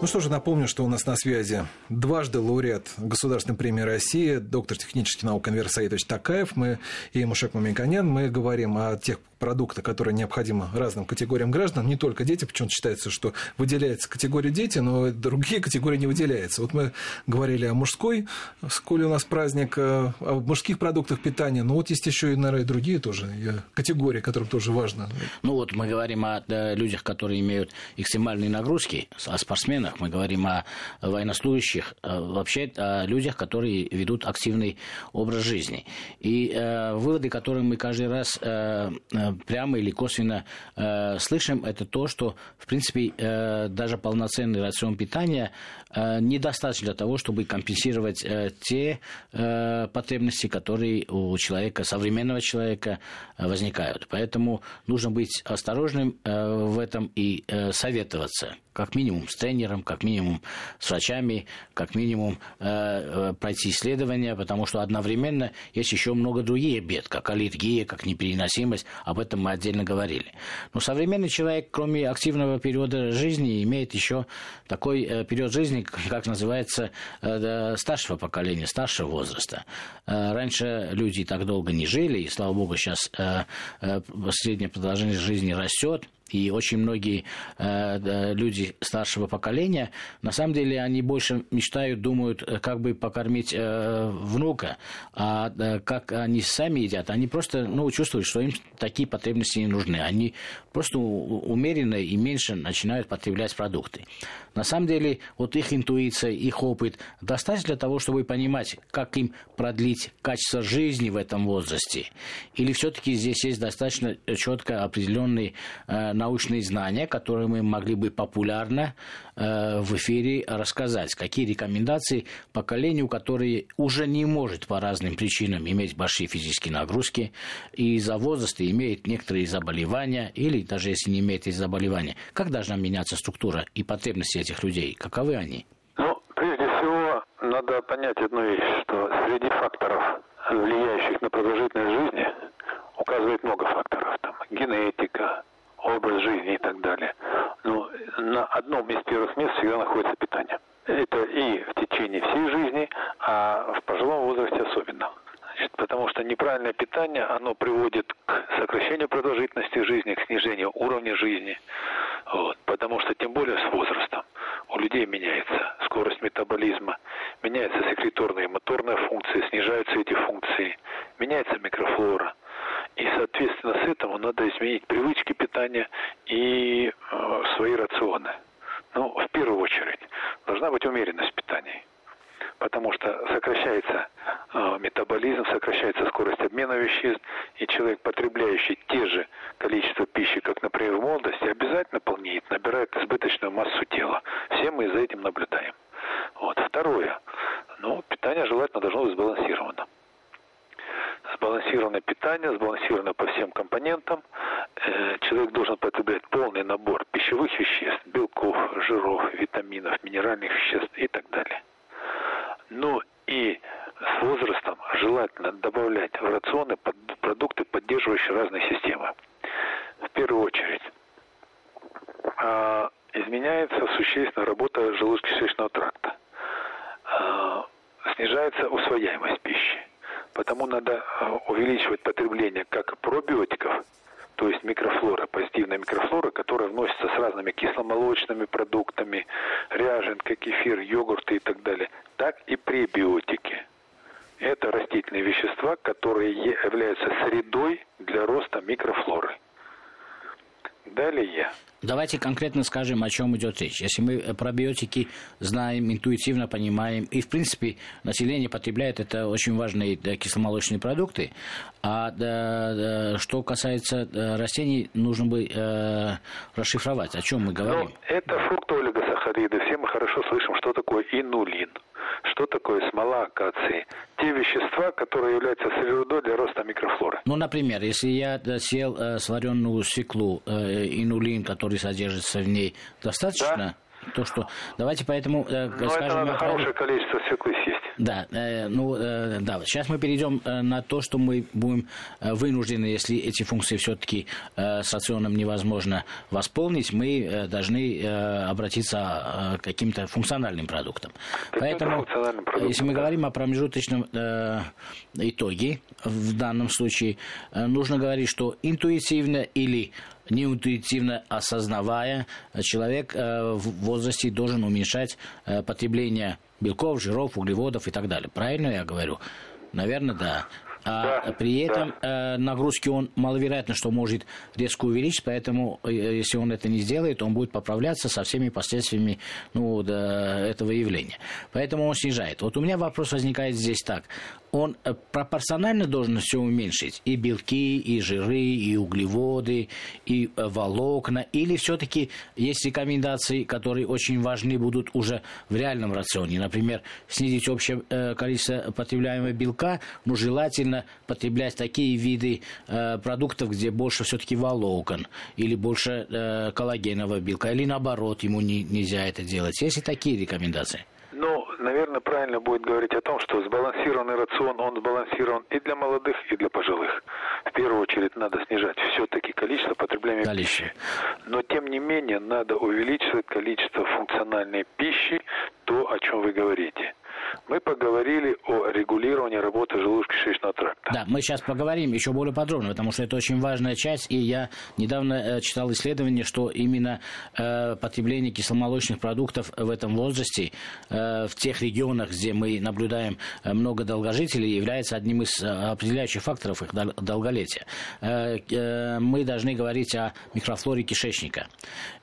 Ну что же, напомню, что у нас на связи дважды лауреат Государственной премии России, доктор технических наук Анвер Саидович Такаев. Мы и Мушек Мамиконян. Мы говорим о тех продукты, которые необходимы разным категориям граждан, не только дети, почему-то считается, что выделяется категория дети, но другие категории не выделяются. Вот мы говорили о мужской, сколь у нас праздник, э, о мужских продуктах питания, но вот есть еще и, наверное, другие тоже категории, которым тоже важно. Ну вот мы говорим о людях, которые имеют экстремальные нагрузки, о спортсменах, мы говорим о военнослужащих, э, вообще о людях, которые ведут активный образ жизни. И э, выводы, которые мы каждый раз э, прямо или косвенно э, слышим, это то, что, в принципе, э, даже полноценный рацион питания э, недостаточно для того, чтобы компенсировать э, те э, потребности, которые у человека, современного человека э, возникают. Поэтому нужно быть осторожным э, в этом и э, советоваться как минимум с тренером, как минимум с врачами, как минимум э, э, пройти исследования, потому что одновременно есть еще много других бед, как аллергия, как непереносимость, об этом мы отдельно говорили. Но современный человек, кроме активного периода жизни, имеет еще такой э, период жизни, как называется, э, старшего поколения, старшего возраста. Э, раньше люди так долго не жили, и, слава богу, сейчас э, э, средняя продолжительность жизни растет, и очень многие э, люди старшего поколения, на самом деле, они больше мечтают, думают, э, как бы покормить э, внука, а э, как они сами едят, они просто ну, чувствуют, что им такие потребности не нужны. Они просто умеренно и меньше начинают потреблять продукты. На самом деле, вот их интуиция, их опыт достаточно для того, чтобы понимать, как им продлить качество жизни в этом возрасте. Или все-таки здесь есть достаточно четко определенные э, научные знания, которые мы могли бы популярно э, в эфире рассказать. Какие рекомендации поколению, которое уже не может по разным причинам иметь большие физические нагрузки и из-за возраста имеет некоторые заболевания или даже если не имеет эти заболевания. Как должна меняться структура и потребности этих людей? Каковы они? Ну, прежде всего, надо понять одну вещь, что среди факторов, влияющих на продолжительность жизни, указывает много факторов. Там, генетика, образ жизни и так далее. Но на одном из первых мест всегда находится питание. Это и в течение всей жизни, а в пожилом возрасте особенно. Значит, потому что неправильное питание, оно приводит к сокращению продолжительности жизни, к снижению уровня жизни. Вот. Потому что тем более с возрастом у людей меняется скорость метаболизма, меняется секреторная и моторная функция, снижаются эти функции, меняется микрофлора. И, соответственно, с этому надо изменить привычки питания и э, свои рационы. Ну, в первую очередь, должна быть умеренность питания потому что сокращается э, метаболизм, сокращается скорость обмена веществ, и человек, потребляющий те же количество пищи, как, например, в молодости, обязательно полнеет, набирает избыточную массу тела. Все мы за этим наблюдаем. Вот. Второе. Ну, питание желательно должно быть сбалансировано сбалансированное питание, сбалансировано по всем компонентам. Э, потреблять полный набор пищевых веществ, белков, жиров, витаминов, минеральных веществ и так далее. Ну и с возрастом желательно добавлять в рационы продукты, поддерживающие разные системы. В первую очередь, а, изменяется существенно работа желудочно-кишечного тракта. А, снижается усвояемость пищи. Потому надо а, увеличивать потребление как пробиотиков, то есть микрофлора, позитивная микрофлора, которая вносится с разными кисломолочными продуктами, ряженка, кефир, йогурты и так далее, так и пребиотики. Это растительные вещества, которые являются средой для роста микрофлоры. Далее. Давайте конкретно скажем, о чем идет речь. Если мы пробиотики знаем, интуитивно понимаем, и, в принципе, население потребляет это очень важные да, кисломолочные продукты, а да, да, что касается да, растений, нужно бы э, расшифровать, о чем мы говорим. Ну, это фруктоолигосахариды. Все мы хорошо слышим, что такое инулин что такое смола акации. Те вещества, которые являются средой для роста микрофлоры. Ну, например, если я съел э, сваренную свеклу, э, инулин, который содержится в ней, достаточно? Да? То, что... Давайте поэтому... Э, ну, это надо хорошее количество свеклы съесть. Да, э, ну э, да. Сейчас мы перейдем э, на то, что мы будем э, вынуждены, если эти функции все-таки э, с рационом невозможно восполнить, мы э, должны э, обратиться э, к каким-то функциональным продуктам. Поэтому, функциональным продуктам, если мы да. говорим о промежуточном э, итоге, в данном случае, э, нужно говорить, что интуитивно или неинтуитивно осознавая, человек э, в возрасте должен уменьшать э, потребление белков, жиров, углеводов и так далее. Правильно я говорю? Наверное, да. А да, при этом да. э, нагрузки он маловероятно, что может резко увеличить, поэтому э, если он это не сделает, он будет поправляться со всеми последствиями ну, да, этого явления. Поэтому он снижает. Вот у меня вопрос возникает здесь так он э, пропорционально должен все уменьшить? И белки, и жиры, и углеводы, и э, волокна? Или все-таки есть рекомендации, которые очень важны будут уже в реальном рационе? Например, снизить общее э, количество потребляемого белка, но желательно потреблять такие виды продуктов, где больше все-таки волокон, или больше коллагенового белка, или наоборот, ему не, нельзя это делать. Есть ли такие рекомендации? Наверное, правильно будет говорить о том, что сбалансированный рацион, он сбалансирован и для молодых, и для пожилых. В первую очередь надо снижать все-таки количество потребляемой количество. пищи. Но, тем не менее, надо увеличивать количество функциональной пищи, то, о чем вы говорите мы поговорили о регулировании работы желудочно-кишечного тракта. Да, мы сейчас поговорим еще более подробно, потому что это очень важная часть, и я недавно э, читал исследование, что именно э, потребление кисломолочных продуктов в этом возрасте, э, в тех регионах, где мы наблюдаем э, много долгожителей, является одним из э, определяющих факторов их долголетия. Э, э, мы должны говорить о микрофлоре кишечника,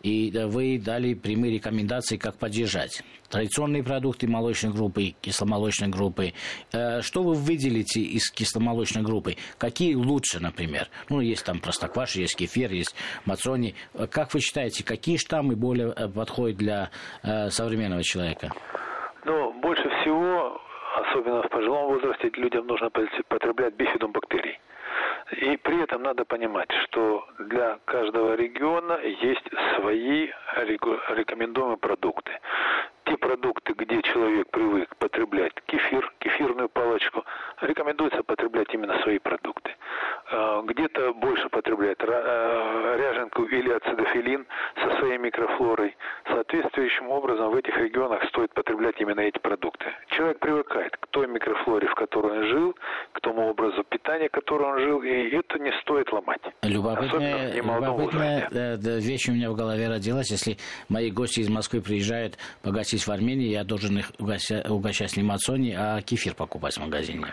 и вы дали прямые рекомендации, как поддержать традиционные продукты молочной группы, кисломолочной группы. Э, что вы выделите из кисломолочной группы? Какие лучше, например? Ну, есть там простокваша, есть кефир, есть мацони. Э, как вы считаете, какие штаммы более э, подходят для современного человека? Ну, больше всего, особенно в пожилом возрасте, людям нужно потреблять бифидум бактерий. И при этом надо понимать, что для каждого региона есть свои рекомендуемые продукты продукты, где человек привык потреблять кефир, кефирную палочку, рекомендуется потреблять именно свои продукты. А, где-то больше потребляет а, ряженку или ацидофилин со своей микрофлорой. Соответствующим образом в этих регионах стоит потреблять именно эти продукты. Человек привыкает к той микрофлоре, в которой он жил, к тому образу питания, который он жил, и это не стоит ломать. Любопытная, любопытная э, вещь у меня в голове родилась. Если мои гости из Москвы приезжают погасить в Армении, я должен их угощать, угощать не мацони, а кефир покупать в магазине.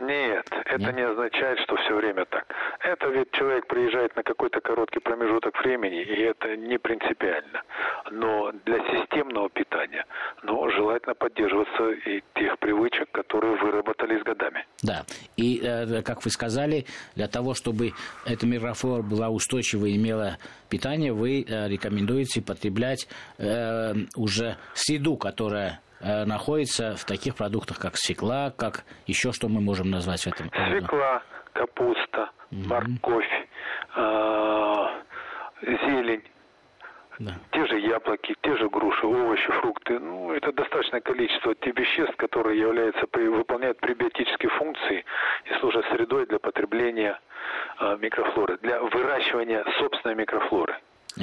Нет, это Нет? не означает, что все время так. Это ведь человек приезжает на какой-то короткий промежуток времени, и это не принципиально. Но для системного питания, ну, желательно поддерживаться и тех привычек, которые выработали с годами. Да, и, э, как вы сказали, для того, чтобы эта микрофлора была устойчива и имела питание, вы э, рекомендуете потреблять э, уже среду, которая Э, находится в таких продуктах, как свекла, как еще что мы можем назвать в этом? Свекла, капуста, угу. морковь, э, зелень. Да. Те же яблоки, те же груши, овощи, фрукты. Ну, это достаточное количество тех веществ, которые являются, выполняют пребиотические функции и служат средой для потребления э, микрофлоры, для выращивания собственной микрофлоры.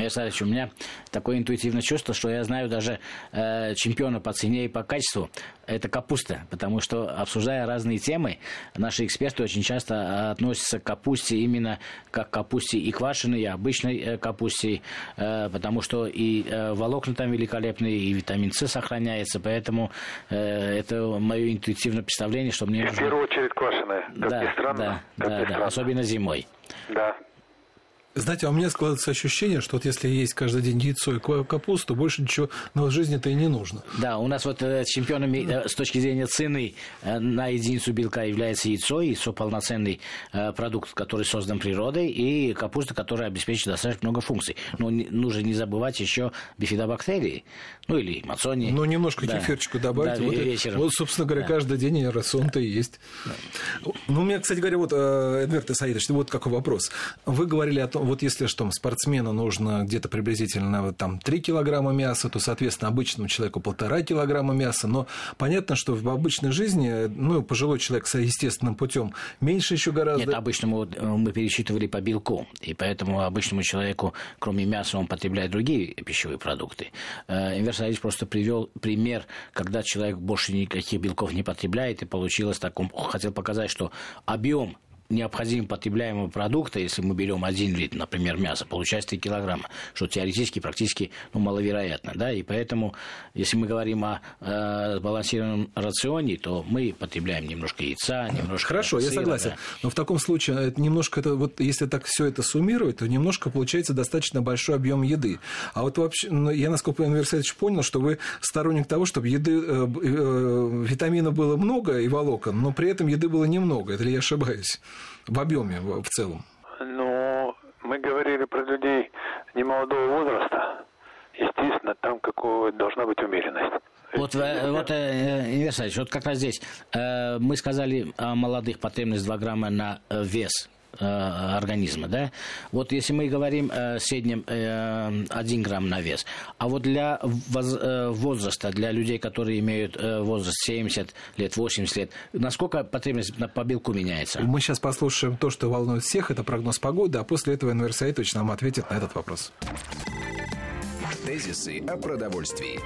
Александрович, у меня такое интуитивное чувство, что я знаю даже э, чемпиона по цене и по качеству. Это капуста, потому что, обсуждая разные темы, наши эксперты очень часто относятся к капусте именно как к капусте и квашеной, и обычной э, капусте, э, потому что и э, волокна там великолепные, и витамин С сохраняется, поэтому э, это мое интуитивное представление, что мне... В первую очередь квашеная, как да, ни странно. Да, да, да, особенно зимой. Да. Знаете, а у меня складывается ощущение, что вот если есть каждый день яйцо и капусту, больше ничего в жизни-то и не нужно. Да, у нас вот э, чемпионами э, с точки зрения цены э, на единицу белка является яйцо, яйцо полноценный продукт, который создан природой, и капуста, которая обеспечивает достаточно много функций. Но нужно не забывать еще бифидобактерии, ну или мацони. Ну, немножко да. кефирчику добавить. Да, вот, вечером. вот, собственно говоря, да. каждый день рацион-то и есть. Да. Ну, у меня, кстати говоря, вот, Эдверт Исаидович, вот какой вопрос. Вы говорили о том, вот если что, спортсмену нужно где-то приблизительно там 3 килограмма мяса, то, соответственно, обычному человеку полтора килограмма мяса. Но понятно, что в обычной жизни, ну, пожилой человек с естественным путем меньше еще гораздо. Нет, обычному э, мы пересчитывали по белку, и поэтому обычному человеку, кроме мяса, он потребляет другие пищевые продукты. Э, Инвер просто привел пример, когда человек больше никаких белков не потребляет, и получилось так, хотел показать, что объем необходимо потребляемого продукта, если мы берем один литр, например, мяса, получается 3 килограмма, что теоретически практически ну, маловероятно. Да? И поэтому, если мы говорим о э, сбалансированном рационе, то мы потребляем немножко яйца, немножко Хорошо, сыра, я согласен. Да. Но в таком случае это немножко, это, вот, если так все это суммировать, то немножко получается достаточно большой объем еды. А вот вообще, ну, я, насколько я, Александрович, понял, что вы сторонник того, чтобы еды, э, э, витаминов было много и волокон, но при этом еды было немного. Это ли я ошибаюсь? В объеме в целом? Ну, мы говорили про людей немолодого возраста. Естественно, там какого должна быть умеренность. Вот, вот э, Игорь вот как раз здесь э, мы сказали о молодых потребность 2 грамма на э, вес Э, организма, да? Вот если мы говорим э, в среднем э, 1 грамм на вес, а вот для воз, э, возраста, для людей, которые имеют э, возраст 70 лет, 80 лет, насколько потребность по белку меняется? Мы сейчас послушаем то, что волнует всех, это прогноз погоды, а после этого Энвер Саитович нам ответит на этот вопрос. Тезисы о продовольствии.